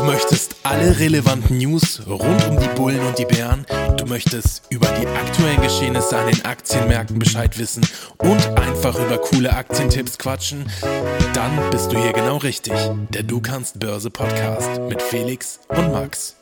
Du möchtest alle relevanten News rund um die Bullen und die Bären. Du möchtest über die aktuellen Geschehnisse an den Aktienmärkten Bescheid wissen und einfach über coole Aktientipps quatschen. Dann bist du hier genau richtig. Der Du kannst Börse Podcast mit Felix und Max.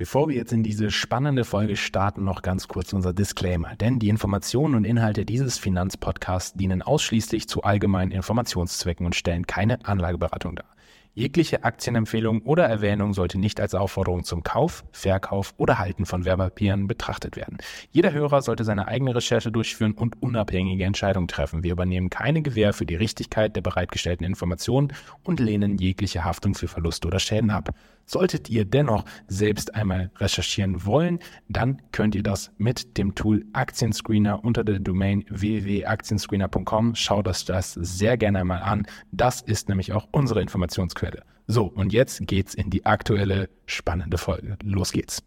Bevor wir jetzt in diese spannende Folge starten, noch ganz kurz unser Disclaimer. Denn die Informationen und Inhalte dieses Finanzpodcasts dienen ausschließlich zu allgemeinen Informationszwecken und stellen keine Anlageberatung dar. Jegliche Aktienempfehlung oder Erwähnung sollte nicht als Aufforderung zum Kauf, Verkauf oder Halten von Werbepapieren betrachtet werden. Jeder Hörer sollte seine eigene Recherche durchführen und unabhängige Entscheidungen treffen. Wir übernehmen keine Gewähr für die Richtigkeit der bereitgestellten Informationen und lehnen jegliche Haftung für Verluste oder Schäden ab. Solltet ihr dennoch selbst einmal recherchieren wollen, dann könnt ihr das mit dem Tool Aktienscreener unter der Domain www.aktienscreener.com. Schaut euch das sehr gerne einmal an. Das ist nämlich auch unsere Informationsquelle. So, und jetzt geht's in die aktuelle spannende Folge. Los geht's.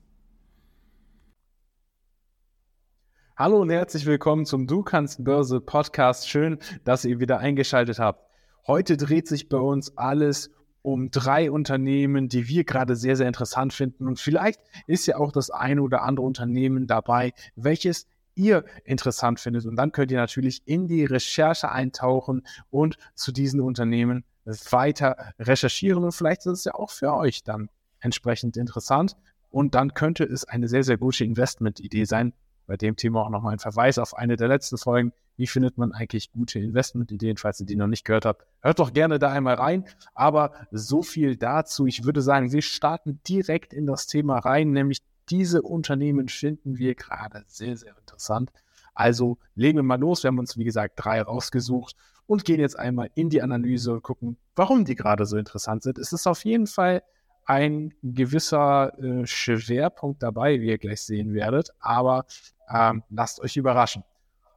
Hallo und herzlich willkommen zum Du kannst Börse Podcast. Schön, dass ihr wieder eingeschaltet habt. Heute dreht sich bei uns alles um drei Unternehmen, die wir gerade sehr, sehr interessant finden. Und vielleicht ist ja auch das eine oder andere Unternehmen dabei, welches ihr interessant findet. Und dann könnt ihr natürlich in die Recherche eintauchen und zu diesen Unternehmen weiter recherchieren. Und vielleicht ist es ja auch für euch dann entsprechend interessant. Und dann könnte es eine sehr, sehr gute Investmentidee sein. Bei dem Thema auch nochmal ein Verweis auf eine der letzten Folgen. Wie findet man eigentlich gute Investmentideen? Falls ihr die noch nicht gehört habt, hört doch gerne da einmal rein. Aber so viel dazu. Ich würde sagen, wir starten direkt in das Thema rein, nämlich diese Unternehmen finden wir gerade sehr, sehr interessant. Also legen wir mal los. Wir haben uns, wie gesagt, drei rausgesucht und gehen jetzt einmal in die Analyse und gucken, warum die gerade so interessant sind. Es ist auf jeden Fall ein gewisser äh, Schwerpunkt dabei, wie ihr gleich sehen werdet, aber ähm, lasst euch überraschen.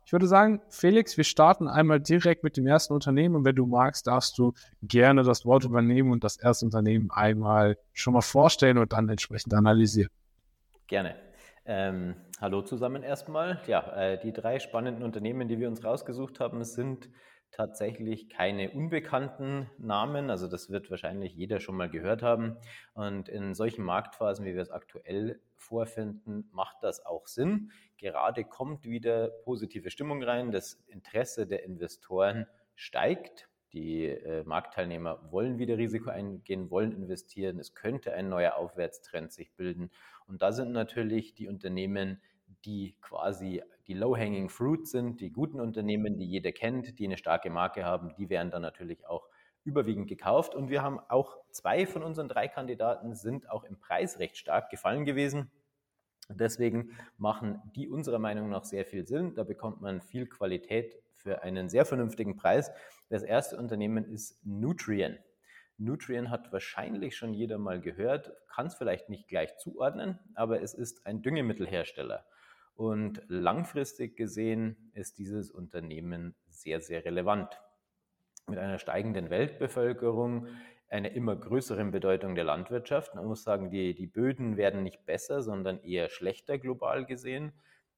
Ich würde sagen, Felix, wir starten einmal direkt mit dem ersten Unternehmen und wenn du magst, darfst du gerne das Wort übernehmen und das erste Unternehmen einmal schon mal vorstellen und dann entsprechend analysieren. Gerne. Ähm, hallo zusammen erstmal. Ja, äh, die drei spannenden Unternehmen, die wir uns rausgesucht haben, sind tatsächlich keine unbekannten Namen. Also das wird wahrscheinlich jeder schon mal gehört haben. Und in solchen Marktphasen, wie wir es aktuell vorfinden, macht das auch Sinn. Gerade kommt wieder positive Stimmung rein. Das Interesse der Investoren steigt. Die äh, Marktteilnehmer wollen wieder Risiko eingehen, wollen investieren. Es könnte ein neuer Aufwärtstrend sich bilden. Und da sind natürlich die Unternehmen, die quasi die Low-Hanging Fruit sind, die guten Unternehmen, die jeder kennt, die eine starke Marke haben, die werden dann natürlich auch überwiegend gekauft. Und wir haben auch zwei von unseren drei Kandidaten sind auch im Preis recht stark gefallen gewesen. Deswegen machen die unserer Meinung nach sehr viel Sinn. Da bekommt man viel Qualität für einen sehr vernünftigen Preis. Das erste Unternehmen ist Nutrien. Nutrien hat wahrscheinlich schon jeder mal gehört, kann es vielleicht nicht gleich zuordnen, aber es ist ein Düngemittelhersteller. Und langfristig gesehen ist dieses Unternehmen sehr, sehr relevant. Mit einer steigenden Weltbevölkerung, einer immer größeren Bedeutung der Landwirtschaft. Man muss sagen, die, die Böden werden nicht besser, sondern eher schlechter global gesehen.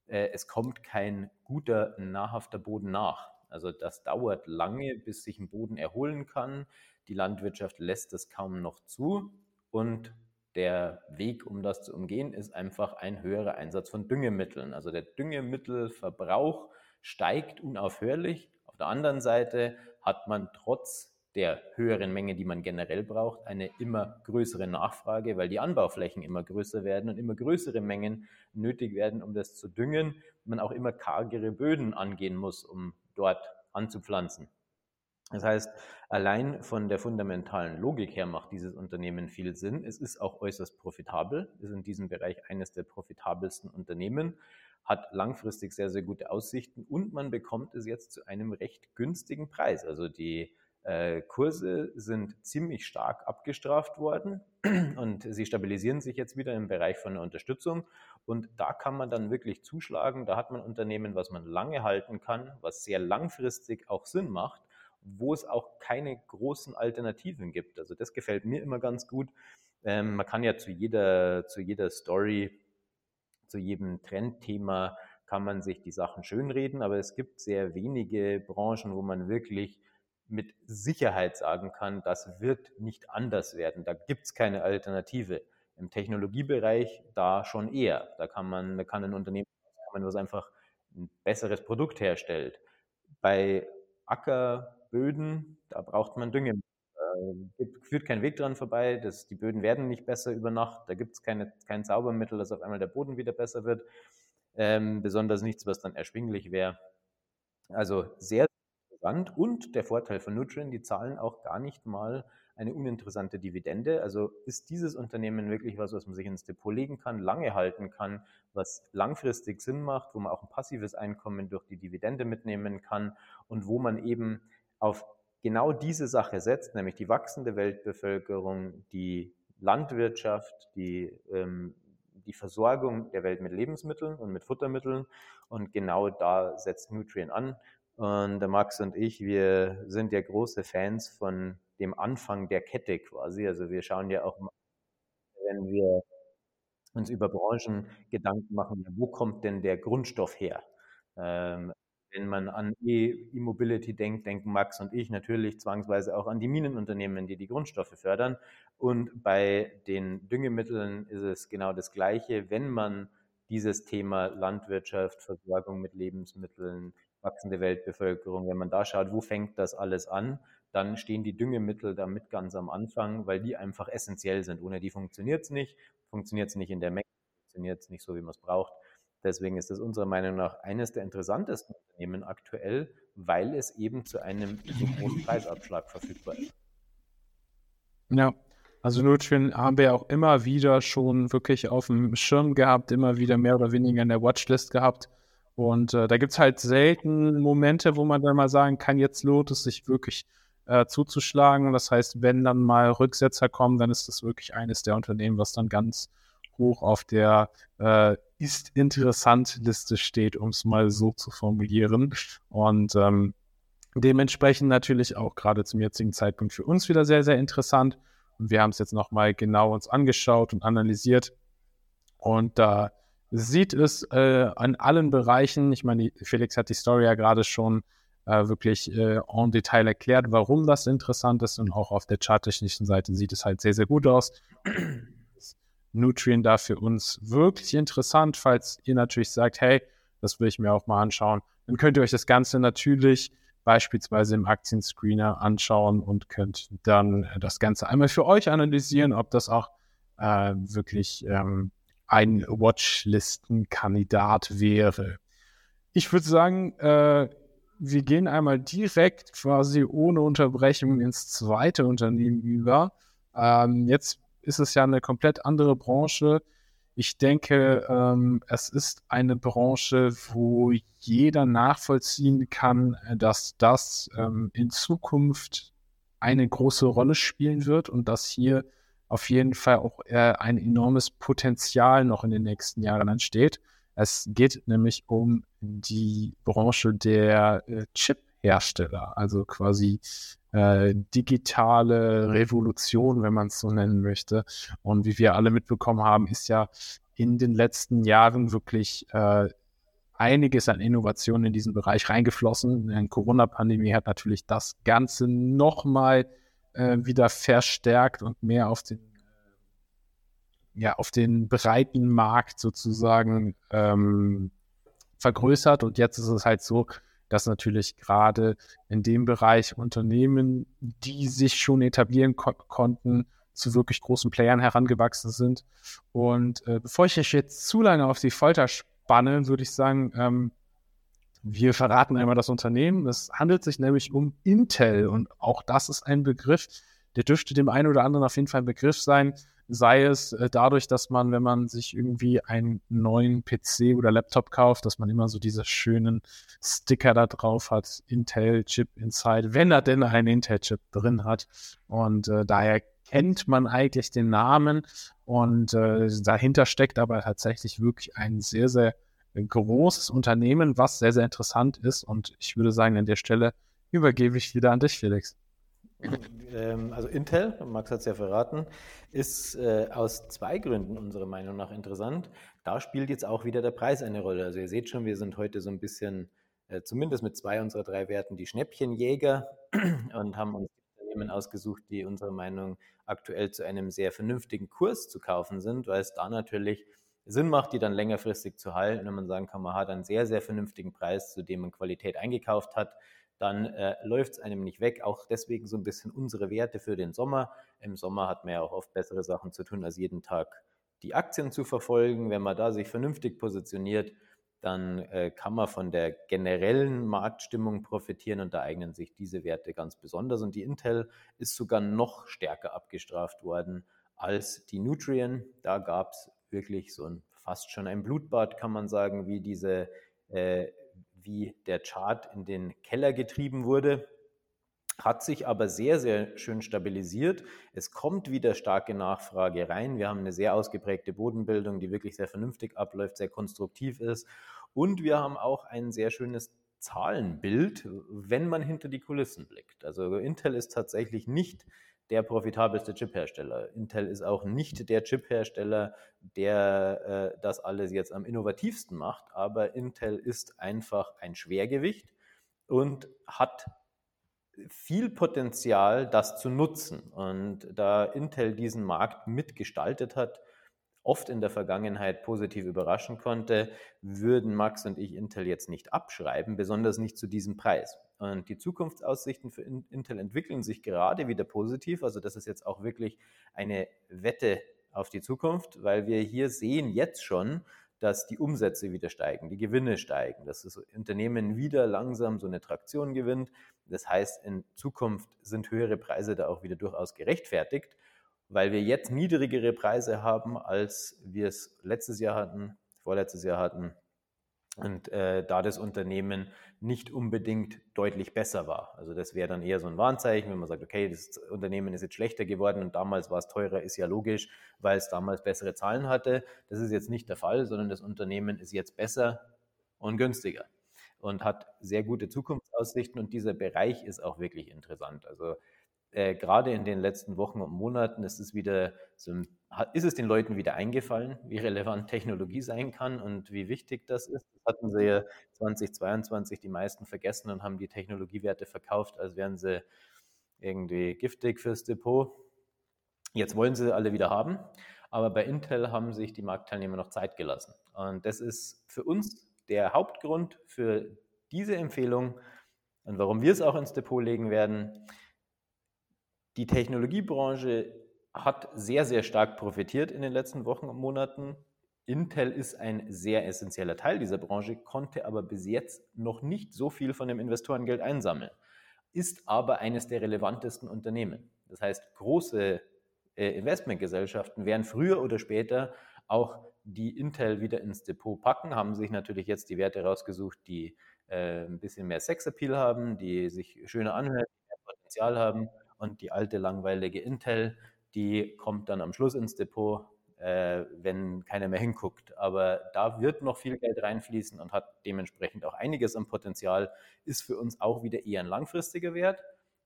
Äh, es kommt kein guter, nahrhafter Boden nach. Also das dauert lange, bis sich ein Boden erholen kann. Die Landwirtschaft lässt es kaum noch zu. Und der Weg, um das zu umgehen, ist einfach ein höherer Einsatz von Düngemitteln. Also der Düngemittelverbrauch steigt unaufhörlich. Auf der anderen Seite hat man trotz der höheren Menge, die man generell braucht, eine immer größere Nachfrage, weil die Anbauflächen immer größer werden und immer größere Mengen nötig werden, um das zu düngen. Man auch immer kargere Böden angehen muss, um dort anzupflanzen. Das heißt, allein von der fundamentalen Logik her macht dieses Unternehmen viel Sinn. Es ist auch äußerst profitabel, ist in diesem Bereich eines der profitabelsten Unternehmen, hat langfristig sehr, sehr gute Aussichten und man bekommt es jetzt zu einem recht günstigen Preis. Also die äh, Kurse sind ziemlich stark abgestraft worden und sie stabilisieren sich jetzt wieder im Bereich von der Unterstützung. Und da kann man dann wirklich zuschlagen. Da hat man Unternehmen, was man lange halten kann, was sehr langfristig auch Sinn macht wo es auch keine großen Alternativen gibt. Also das gefällt mir immer ganz gut. Ähm, man kann ja zu jeder, zu jeder Story, zu jedem Trendthema kann man sich die Sachen schönreden, aber es gibt sehr wenige Branchen, wo man wirklich mit Sicherheit sagen kann, das wird nicht anders werden. Da gibt es keine Alternative. Im Technologiebereich da schon eher. Da kann man, da kann ein Unternehmen kommen, was einfach ein besseres Produkt herstellt. Bei Ackerböden, da braucht man Düngemittel. Da führt kein Weg dran vorbei. Das, die Böden werden nicht besser über Nacht. Da gibt es kein Zaubermittel, dass auf einmal der Boden wieder besser wird. Ähm, besonders nichts, was dann erschwinglich wäre. Also sehr interessant. Und der Vorteil von Nutrien, die zahlen auch gar nicht mal eine uninteressante Dividende. Also ist dieses Unternehmen wirklich was, was man sich ins Depot legen kann, lange halten kann, was langfristig Sinn macht, wo man auch ein passives Einkommen durch die Dividende mitnehmen kann und wo man eben auf genau diese Sache setzt, nämlich die wachsende Weltbevölkerung, die Landwirtschaft, die, ähm, die Versorgung der Welt mit Lebensmitteln und mit Futtermitteln. Und genau da setzt Nutrien an. Und der Max und ich, wir sind ja große Fans von dem Anfang der Kette quasi. Also wir schauen ja auch, wenn wir uns über Branchen Gedanken machen, wo kommt denn der Grundstoff her? Ähm, wenn man an E-Mobility denkt, denken Max und ich natürlich zwangsweise auch an die Minenunternehmen, die die Grundstoffe fördern. Und bei den Düngemitteln ist es genau das Gleiche. Wenn man dieses Thema Landwirtschaft, Versorgung mit Lebensmitteln, wachsende Weltbevölkerung, wenn man da schaut, wo fängt das alles an, dann stehen die Düngemittel damit ganz am Anfang, weil die einfach essentiell sind. Ohne die funktioniert es nicht, funktioniert es nicht in der Menge, funktioniert es nicht so, wie man es braucht. Deswegen ist das unserer Meinung nach eines der interessantesten Unternehmen aktuell, weil es eben zu einem so großen Preisabschlag verfügbar ist. Ja, also Nutrien haben wir auch immer wieder schon wirklich auf dem Schirm gehabt, immer wieder mehr oder weniger in der Watchlist gehabt. Und äh, da gibt es halt selten Momente, wo man dann mal sagen kann, jetzt lohnt es sich wirklich äh, zuzuschlagen. Das heißt, wenn dann mal Rücksetzer kommen, dann ist das wirklich eines der Unternehmen, was dann ganz hoch auf der äh, ist interessant Liste steht, um es mal so zu formulieren. Und ähm, dementsprechend natürlich auch gerade zum jetzigen Zeitpunkt für uns wieder sehr, sehr interessant. Und wir haben es jetzt nochmal genau uns angeschaut und analysiert. Und da sieht es äh, an allen Bereichen, ich meine, Felix hat die Story ja gerade schon äh, wirklich äh, en Detail erklärt, warum das interessant ist. Und auch auf der charttechnischen Seite sieht es halt sehr, sehr gut aus. Nutrien da für uns wirklich interessant, falls ihr natürlich sagt, hey, das will ich mir auch mal anschauen. Dann könnt ihr euch das Ganze natürlich beispielsweise im Aktienscreener anschauen und könnt dann das Ganze einmal für euch analysieren, ob das auch äh, wirklich ähm, ein Watchlistenkandidat wäre. Ich würde sagen, äh, wir gehen einmal direkt quasi ohne Unterbrechung ins zweite Unternehmen über. Ähm, jetzt ist es ja eine komplett andere Branche. Ich denke, ähm, es ist eine Branche, wo jeder nachvollziehen kann, dass das ähm, in Zukunft eine große Rolle spielen wird und dass hier auf jeden Fall auch äh, ein enormes Potenzial noch in den nächsten Jahren entsteht. Es geht nämlich um die Branche der äh, Chip-Hersteller, also quasi äh, digitale Revolution, wenn man es so nennen möchte. Und wie wir alle mitbekommen haben, ist ja in den letzten Jahren wirklich äh, einiges an Innovationen in diesen Bereich reingeflossen. Die Corona-Pandemie hat natürlich das Ganze nochmal äh, wieder verstärkt und mehr auf den ja, auf den breiten Markt sozusagen ähm, vergrößert. Und jetzt ist es halt so, dass natürlich gerade in dem Bereich Unternehmen, die sich schon etablieren ko konnten, zu wirklich großen Playern herangewachsen sind. Und äh, bevor ich euch jetzt zu lange auf die Folter spanne, würde ich sagen, ähm, wir verraten einmal das Unternehmen. Es handelt sich nämlich um Intel und auch das ist ein Begriff, der dürfte dem einen oder anderen auf jeden Fall ein Begriff sein sei es äh, dadurch, dass man, wenn man sich irgendwie einen neuen PC oder Laptop kauft, dass man immer so diese schönen Sticker da drauf hat, Intel-Chip Inside, wenn er denn einen Intel-Chip drin hat. Und äh, daher kennt man eigentlich den Namen und äh, dahinter steckt aber tatsächlich wirklich ein sehr, sehr großes Unternehmen, was sehr, sehr interessant ist. Und ich würde sagen, an der Stelle übergebe ich wieder an dich, Felix. Ähm, also Intel, Max hat es ja verraten, ist äh, aus zwei Gründen unserer Meinung nach interessant. Da spielt jetzt auch wieder der Preis eine Rolle. Also ihr seht schon, wir sind heute so ein bisschen, äh, zumindest mit zwei unserer drei Werten, die Schnäppchenjäger. und haben uns Unternehmen ausgesucht, die unserer Meinung aktuell zu einem sehr vernünftigen Kurs zu kaufen sind, weil es da natürlich Sinn macht, die dann längerfristig zu halten, wenn man sagen kann, man hat einen sehr, sehr vernünftigen Preis, zu dem man Qualität eingekauft hat, dann äh, läuft es einem nicht weg. Auch deswegen so ein bisschen unsere Werte für den Sommer. Im Sommer hat man ja auch oft bessere Sachen zu tun, als jeden Tag die Aktien zu verfolgen. Wenn man da sich vernünftig positioniert, dann äh, kann man von der generellen Marktstimmung profitieren und da eignen sich diese Werte ganz besonders. Und die Intel ist sogar noch stärker abgestraft worden als die Nutrien. Da gab es wirklich so ein fast schon ein Blutbad, kann man sagen, wie diese, äh, wie der Chart in den Keller getrieben wurde. Hat sich aber sehr, sehr schön stabilisiert. Es kommt wieder starke Nachfrage rein. Wir haben eine sehr ausgeprägte Bodenbildung, die wirklich sehr vernünftig abläuft, sehr konstruktiv ist. Und wir haben auch ein sehr schönes Zahlenbild, wenn man hinter die Kulissen blickt. Also Intel ist tatsächlich nicht der profitabelste Chiphersteller. Intel ist auch nicht der Chiphersteller, der äh, das alles jetzt am innovativsten macht, aber Intel ist einfach ein Schwergewicht und hat viel Potenzial, das zu nutzen. Und da Intel diesen Markt mitgestaltet hat, oft in der Vergangenheit positiv überraschen konnte, würden Max und ich Intel jetzt nicht abschreiben, besonders nicht zu diesem Preis. Und die Zukunftsaussichten für Intel entwickeln sich gerade wieder positiv. Also das ist jetzt auch wirklich eine Wette auf die Zukunft, weil wir hier sehen jetzt schon, dass die Umsätze wieder steigen, die Gewinne steigen, dass das Unternehmen wieder langsam so eine Traktion gewinnt. Das heißt, in Zukunft sind höhere Preise da auch wieder durchaus gerechtfertigt, weil wir jetzt niedrigere Preise haben, als wir es letztes Jahr hatten, vorletztes Jahr hatten und äh, da das Unternehmen nicht unbedingt deutlich besser war. Also das wäre dann eher so ein Warnzeichen, wenn man sagt, okay, das Unternehmen ist jetzt schlechter geworden und damals war es teurer, ist ja logisch, weil es damals bessere Zahlen hatte. Das ist jetzt nicht der Fall, sondern das Unternehmen ist jetzt besser und günstiger und hat sehr gute Zukunftsaussichten und dieser Bereich ist auch wirklich interessant. Also äh, gerade in den letzten Wochen und Monaten ist es wieder so, ist es den Leuten wieder eingefallen, wie relevant Technologie sein kann und wie wichtig das ist. Das hatten sie ja 2022 die meisten vergessen und haben die Technologiewerte verkauft, als wären sie irgendwie giftig fürs Depot. Jetzt wollen sie alle wieder haben, aber bei Intel haben sich die Marktteilnehmer noch Zeit gelassen. Und das ist für uns der Hauptgrund für diese Empfehlung und warum wir es auch ins Depot legen werden. Die Technologiebranche hat sehr, sehr stark profitiert in den letzten Wochen und Monaten. Intel ist ein sehr essentieller Teil dieser Branche, konnte aber bis jetzt noch nicht so viel von dem Investorengeld einsammeln, ist aber eines der relevantesten Unternehmen. Das heißt, große äh, Investmentgesellschaften werden früher oder später auch die Intel wieder ins Depot packen, haben sich natürlich jetzt die Werte rausgesucht, die äh, ein bisschen mehr Sexappeal haben, die sich schöner anhören, die mehr Potenzial haben und die alte langweilige Intel, die kommt dann am Schluss ins Depot, äh, wenn keiner mehr hinguckt. Aber da wird noch viel Geld reinfließen und hat dementsprechend auch einiges am Potenzial, ist für uns auch wieder eher ein langfristiger Wert,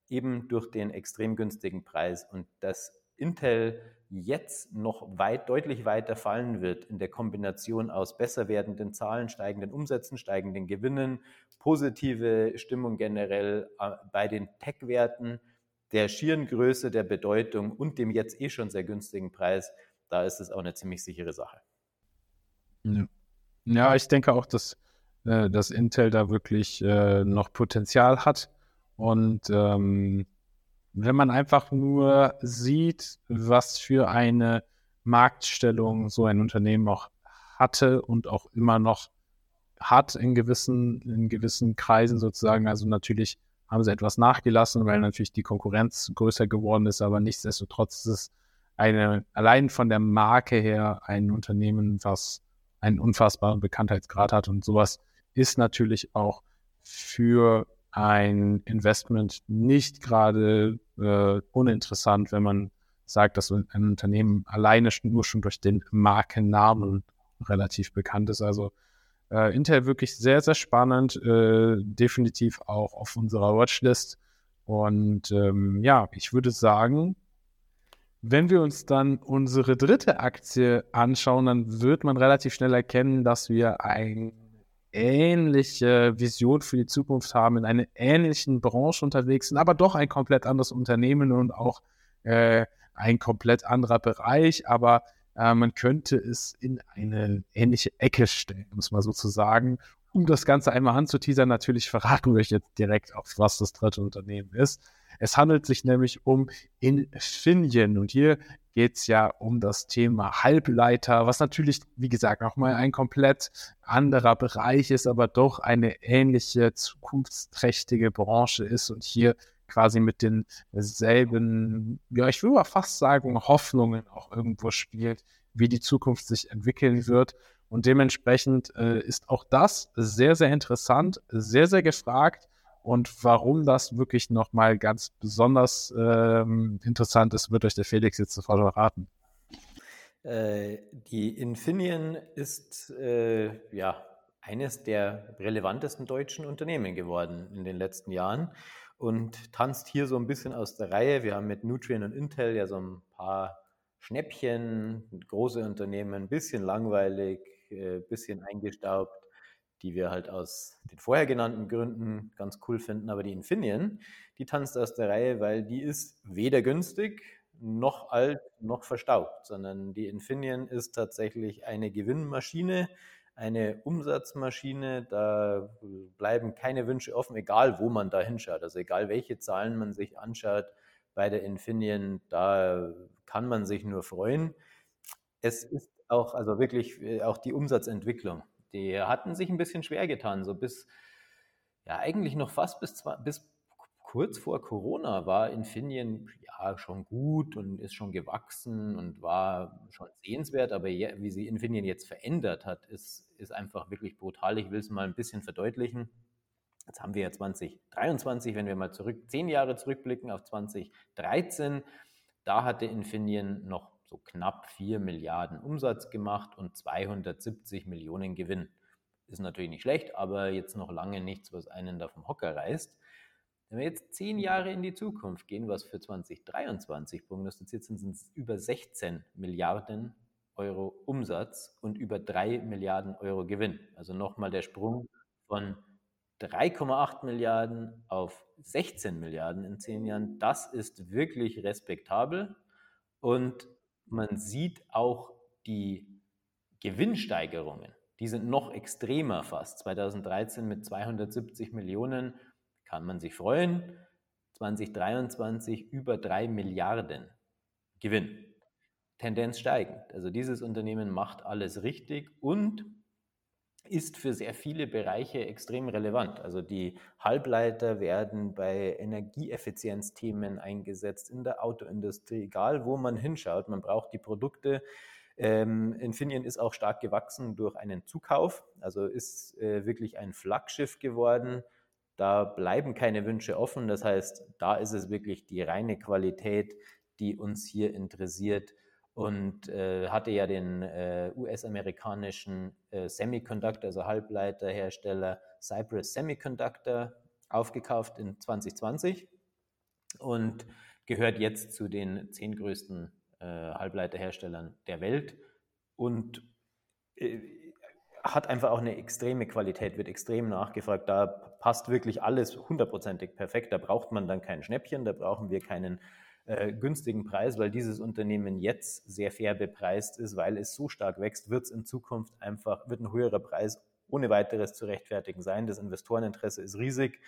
eben durch den extrem günstigen Preis und dass Intel jetzt noch weit, deutlich weiter fallen wird in der Kombination aus besser werdenden Zahlen, steigenden Umsätzen, steigenden Gewinnen, positive Stimmung generell äh, bei den Tech-Werten der schieren Größe, der Bedeutung und dem jetzt eh schon sehr günstigen Preis, da ist es auch eine ziemlich sichere Sache. Ja, ich denke auch, dass, äh, dass Intel da wirklich äh, noch Potenzial hat. Und ähm, wenn man einfach nur sieht, was für eine Marktstellung so ein Unternehmen auch hatte und auch immer noch hat in gewissen, in gewissen Kreisen sozusagen, also natürlich haben sie etwas nachgelassen, weil natürlich die Konkurrenz größer geworden ist, aber nichtsdestotrotz ist es eine, allein von der Marke her ein Unternehmen, was einen unfassbaren Bekanntheitsgrad hat und sowas ist natürlich auch für ein Investment nicht gerade äh, uninteressant, wenn man sagt, dass ein Unternehmen alleine nur schon durch den Markennamen relativ bekannt ist. Also äh, Intel wirklich sehr, sehr spannend, äh, definitiv auch auf unserer Watchlist. Und ähm, ja, ich würde sagen, wenn wir uns dann unsere dritte Aktie anschauen, dann wird man relativ schnell erkennen, dass wir ein ähnliche Vision für die Zukunft haben, in einer ähnlichen Branche unterwegs sind, aber doch ein komplett anderes Unternehmen und auch äh, ein komplett anderer Bereich, aber äh, man könnte es in eine ähnliche Ecke stellen, um es mal so zu sagen. Um das Ganze einmal anzuteasern, natürlich verraten wir euch jetzt direkt, auf was das dritte Unternehmen ist. Es handelt sich nämlich um Infineon und hier geht es ja um das Thema Halbleiter, was natürlich, wie gesagt, nochmal ein komplett anderer Bereich ist, aber doch eine ähnliche zukunftsträchtige Branche ist und hier quasi mit denselben, ja, ich würde mal fast sagen, Hoffnungen auch irgendwo spielt, wie die Zukunft sich entwickeln wird. Und dementsprechend äh, ist auch das sehr, sehr interessant, sehr, sehr gefragt. Und warum das wirklich nochmal ganz besonders ähm, interessant ist, wird euch der Felix jetzt sofort verraten. Äh, die Infineon ist äh, ja eines der relevantesten deutschen Unternehmen geworden in den letzten Jahren und tanzt hier so ein bisschen aus der Reihe. Wir haben mit Nutrien und Intel ja so ein paar Schnäppchen, große Unternehmen, ein bisschen langweilig, ein äh, bisschen eingestaubt, die wir halt aus den vorher genannten Gründen ganz cool finden. Aber die Infineon, die tanzt aus der Reihe, weil die ist weder günstig noch alt noch verstaubt, sondern die Infineon ist tatsächlich eine Gewinnmaschine, eine Umsatzmaschine, da bleiben keine Wünsche offen, egal wo man da hinschaut. Also egal welche Zahlen man sich anschaut bei der Infineon, da kann man sich nur freuen. Es ist auch, also wirklich äh, auch die Umsatzentwicklung, die hatten sich ein bisschen schwer getan, so bis, ja eigentlich noch fast bis, bis kurz vor Corona war Infineon ja schon gut und ist schon gewachsen und war schon sehenswert, aber je, wie sie Infineon jetzt verändert hat, ist, ist einfach wirklich brutal. Ich will es mal ein bisschen verdeutlichen. Jetzt haben wir ja 2023, wenn wir mal zurück, zehn Jahre zurückblicken auf 2013, da hatte Infineon noch so knapp 4 Milliarden Umsatz gemacht und 270 Millionen Gewinn. Ist natürlich nicht schlecht, aber jetzt noch lange nichts, was einen da vom Hocker reißt. Wenn wir jetzt zehn Jahre in die Zukunft gehen, was für 2023 prognostiziert sind, sind es über 16 Milliarden Euro Umsatz und über 3 Milliarden Euro Gewinn. Also nochmal der Sprung von 3,8 Milliarden auf 16 Milliarden in zehn Jahren. Das ist wirklich respektabel und man sieht auch die Gewinnsteigerungen. Die sind noch extremer fast. 2013 mit 270 Millionen kann man sich freuen. 2023 über 3 Milliarden Gewinn. Tendenz steigend. Also dieses Unternehmen macht alles richtig und ist für sehr viele Bereiche extrem relevant. Also die Halbleiter werden bei Energieeffizienzthemen eingesetzt, in der Autoindustrie, egal wo man hinschaut, man braucht die Produkte. Ähm, Infineon ist auch stark gewachsen durch einen Zukauf, also ist äh, wirklich ein Flaggschiff geworden da bleiben keine Wünsche offen. Das heißt, da ist es wirklich die reine Qualität, die uns hier interessiert. Und äh, hatte ja den äh, US-amerikanischen äh, Semiconductor, also Halbleiterhersteller Cypress Semiconductor aufgekauft in 2020 und gehört jetzt zu den zehn größten äh, Halbleiterherstellern der Welt. Und äh, hat einfach auch eine extreme Qualität, wird extrem nachgefragt. Da passt wirklich alles hundertprozentig perfekt. Da braucht man dann kein Schnäppchen, da brauchen wir keinen äh, günstigen Preis, weil dieses Unternehmen jetzt sehr fair bepreist ist, weil es so stark wächst, wird es in Zukunft einfach, wird ein höherer Preis ohne weiteres zu rechtfertigen sein. Das Investoreninteresse ist riesig.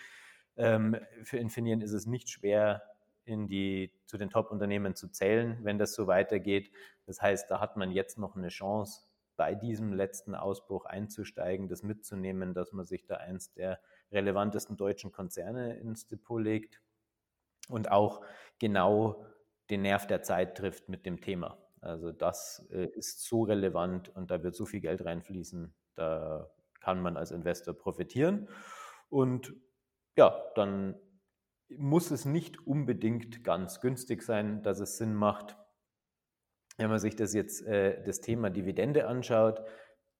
Ähm, für Infineon ist es nicht schwer, in die, zu den Top-Unternehmen zu zählen, wenn das so weitergeht. Das heißt, da hat man jetzt noch eine Chance, bei diesem letzten Ausbruch einzusteigen, das mitzunehmen, dass man sich da eins der relevantesten deutschen Konzerne ins Depot legt und auch genau den Nerv der Zeit trifft mit dem Thema. Also das äh, ist so relevant und da wird so viel Geld reinfließen, da kann man als Investor profitieren. Und ja, dann muss es nicht unbedingt ganz günstig sein, dass es Sinn macht, wenn man sich das jetzt äh, das Thema Dividende anschaut,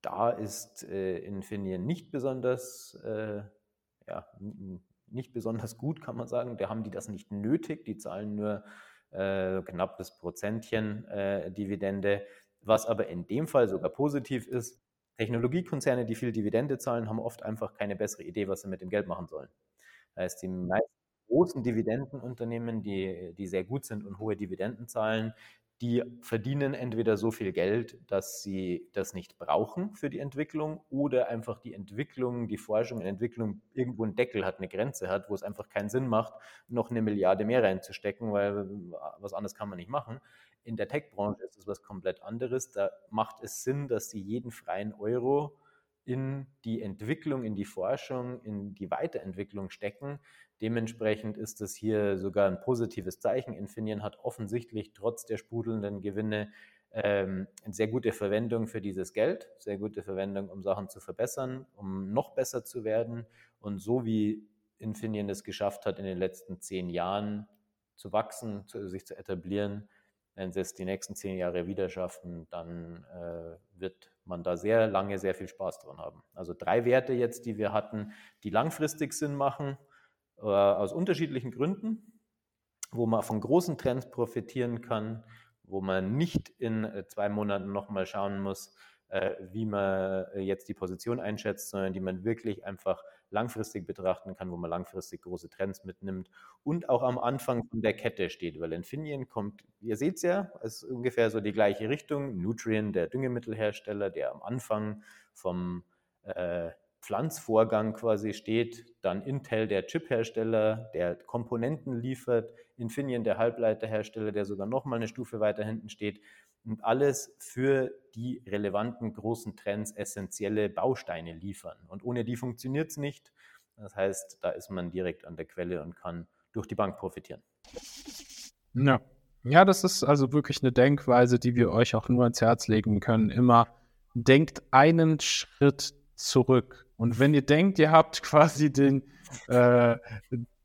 da ist äh, Infineon nicht besonders, äh, ja, nicht besonders gut, kann man sagen. Da haben die das nicht nötig. Die zahlen nur äh, knappes Prozentchen äh, Dividende. Was aber in dem Fall sogar positiv ist, Technologiekonzerne, die viel Dividende zahlen, haben oft einfach keine bessere Idee, was sie mit dem Geld machen sollen. Das heißt, die meisten großen Dividendenunternehmen, die, die sehr gut sind und hohe Dividenden zahlen, die verdienen entweder so viel Geld, dass sie das nicht brauchen für die Entwicklung oder einfach die Entwicklung, die Forschung und Entwicklung irgendwo einen Deckel hat, eine Grenze hat, wo es einfach keinen Sinn macht, noch eine Milliarde mehr reinzustecken, weil was anderes kann man nicht machen. In der Tech-Branche ist es was komplett anderes. Da macht es Sinn, dass sie jeden freien Euro in die Entwicklung, in die Forschung, in die Weiterentwicklung stecken. Dementsprechend ist es hier sogar ein positives Zeichen. Infineon hat offensichtlich trotz der sprudelnden Gewinne ähm, eine sehr gute Verwendung für dieses Geld, sehr gute Verwendung, um Sachen zu verbessern, um noch besser zu werden. Und so wie Infineon es geschafft hat, in den letzten zehn Jahren zu wachsen, zu, sich zu etablieren, wenn sie es die nächsten zehn Jahre wieder schaffen, dann äh, wird man da sehr lange sehr viel Spaß dran haben. Also drei Werte jetzt, die wir hatten, die langfristig Sinn machen, äh, aus unterschiedlichen Gründen, wo man von großen Trends profitieren kann, wo man nicht in äh, zwei Monaten nochmal schauen muss, äh, wie man äh, jetzt die Position einschätzt, sondern die man wirklich einfach langfristig betrachten kann, wo man langfristig große Trends mitnimmt und auch am Anfang von der Kette steht, weil Infineon kommt, ihr seht es ja, ist ungefähr so die gleiche Richtung. Nutrien, der Düngemittelhersteller, der am Anfang vom äh, Pflanzvorgang quasi steht, dann Intel, der Chiphersteller, der Komponenten liefert, Infineon, der Halbleiterhersteller, der sogar noch mal eine Stufe weiter hinten steht und alles für die relevanten großen Trends essentielle Bausteine liefern. Und ohne die funktioniert es nicht. Das heißt, da ist man direkt an der Quelle und kann durch die Bank profitieren. Ja. Ja, das ist also wirklich eine Denkweise, die wir euch auch nur ans Herz legen können. Immer denkt einen Schritt zurück. Und wenn ihr denkt, ihr habt quasi den, äh,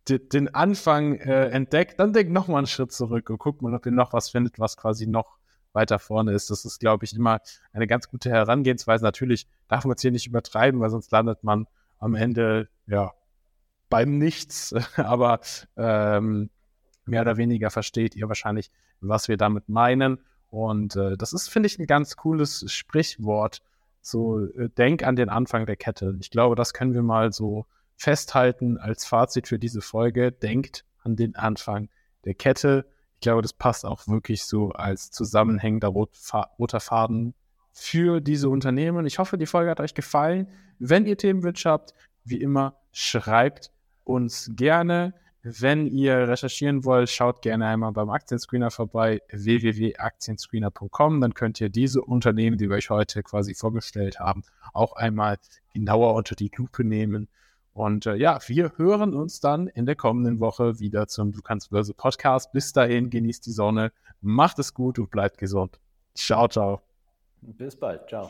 den Anfang äh, entdeckt, dann denkt nochmal einen Schritt zurück und guckt mal, ob ihr noch was findet, was quasi noch weiter vorne ist. Das ist, glaube ich, immer eine ganz gute Herangehensweise. Natürlich darf man es hier nicht übertreiben, weil sonst landet man am Ende ja beim Nichts. Aber ähm, mehr oder weniger versteht ihr wahrscheinlich, was wir damit meinen. Und äh, das ist, finde ich, ein ganz cooles Sprichwort. So, äh, denk an den Anfang der Kette. Ich glaube, das können wir mal so festhalten als Fazit für diese Folge. Denkt an den Anfang der Kette. Ich glaube, das passt auch wirklich so als zusammenhängender roter Faden für diese Unternehmen. Ich hoffe, die Folge hat euch gefallen. Wenn ihr Themenwünsche habt, wie immer, schreibt uns gerne. Wenn ihr recherchieren wollt, schaut gerne einmal beim Aktienscreener vorbei, www.aktienscreener.com. Dann könnt ihr diese Unternehmen, die wir euch heute quasi vorgestellt haben, auch einmal genauer unter die Lupe nehmen und äh, ja, wir hören uns dann in der kommenden Woche wieder zum Du kannst Börse Podcast. Bis dahin, genießt die Sonne, macht es gut und bleibt gesund. Ciao, ciao. Bis bald. Ciao.